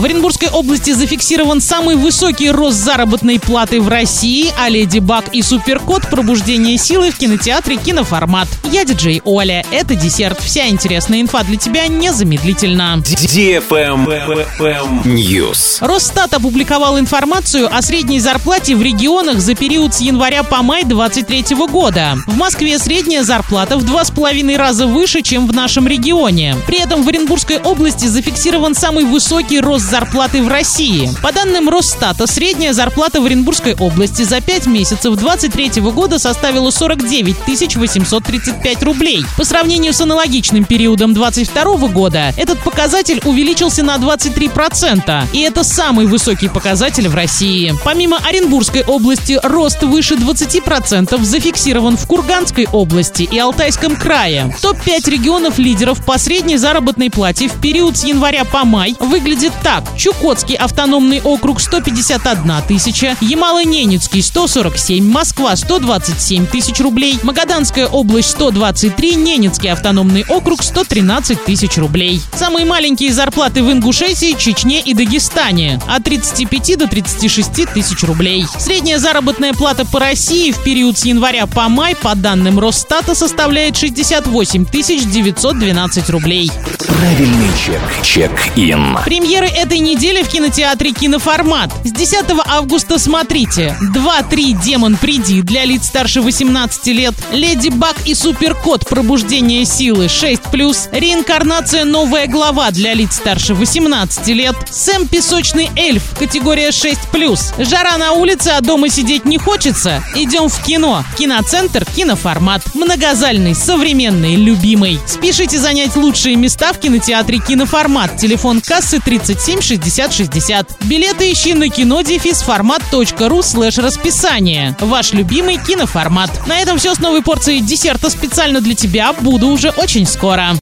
В Оренбургской области зафиксирован самый высокий рост заработной платы в России, а Леди Баг и Суперкот «Пробуждение силы» в кинотеатре «Киноформат». Я диджей Оля. Это десерт. Вся интересная инфа для тебя незамедлительно. News. Росстат опубликовал информацию о средней зарплате в регионах за период с января по май 2023 года. В Москве средняя зарплата в два с половиной раза выше, чем в нашем регионе. При этом в Оренбургской области зафиксирован самый высокий рост зарплаты в России. По данным Росстата, средняя зарплата в Оренбургской области за 5 месяцев 2023 года составила 49 835 рублей. По сравнению с аналогичным периодом 2022 года, этот показатель увеличился на 23%, и это самый высокий показатель в России. Помимо Оренбургской области, рост выше 20% зафиксирован в Курганской области и Алтайском крае. Топ-5 регионов лидеров по средней заработной плате в период с января по май выглядит так. Чукотский автономный округ 151 тысяча, Ямало-Ненецкий 147, Москва 127 тысяч рублей, Магаданская область 123, Ненецкий автономный округ 113 тысяч рублей. Самые маленькие зарплаты в Ингушетии, Чечне и Дагестане от 35 до 36 тысяч рублей. Средняя заработная плата по России в период с января по май по данным Росстата составляет 68 912 рублей. Правильный чек. Чек-ин. Премьеры этой недели в кинотеатре «Киноформат». С 10 августа смотрите 2-3 «Демон, приди» для лиц старше 18 лет, «Леди Баг и Суперкот. Пробуждение силы» 6+, «Реинкарнация. Новая глава» для лиц старше 18 лет, «Сэм Песочный эльф» категория 6+, «Жара на улице, а дома сидеть не хочется» идем в кино. Киноцентр «Киноформат». Многозальный, современный, любимый. Спешите занять лучшие места в кинотеатре «Киноформат». Телефон кассы 37 60 60. Билеты ищи на кинодефисформат.ру слэш расписание. Ваш любимый киноформат. На этом все с новой порцией десерта специально для тебя. Буду уже очень скоро.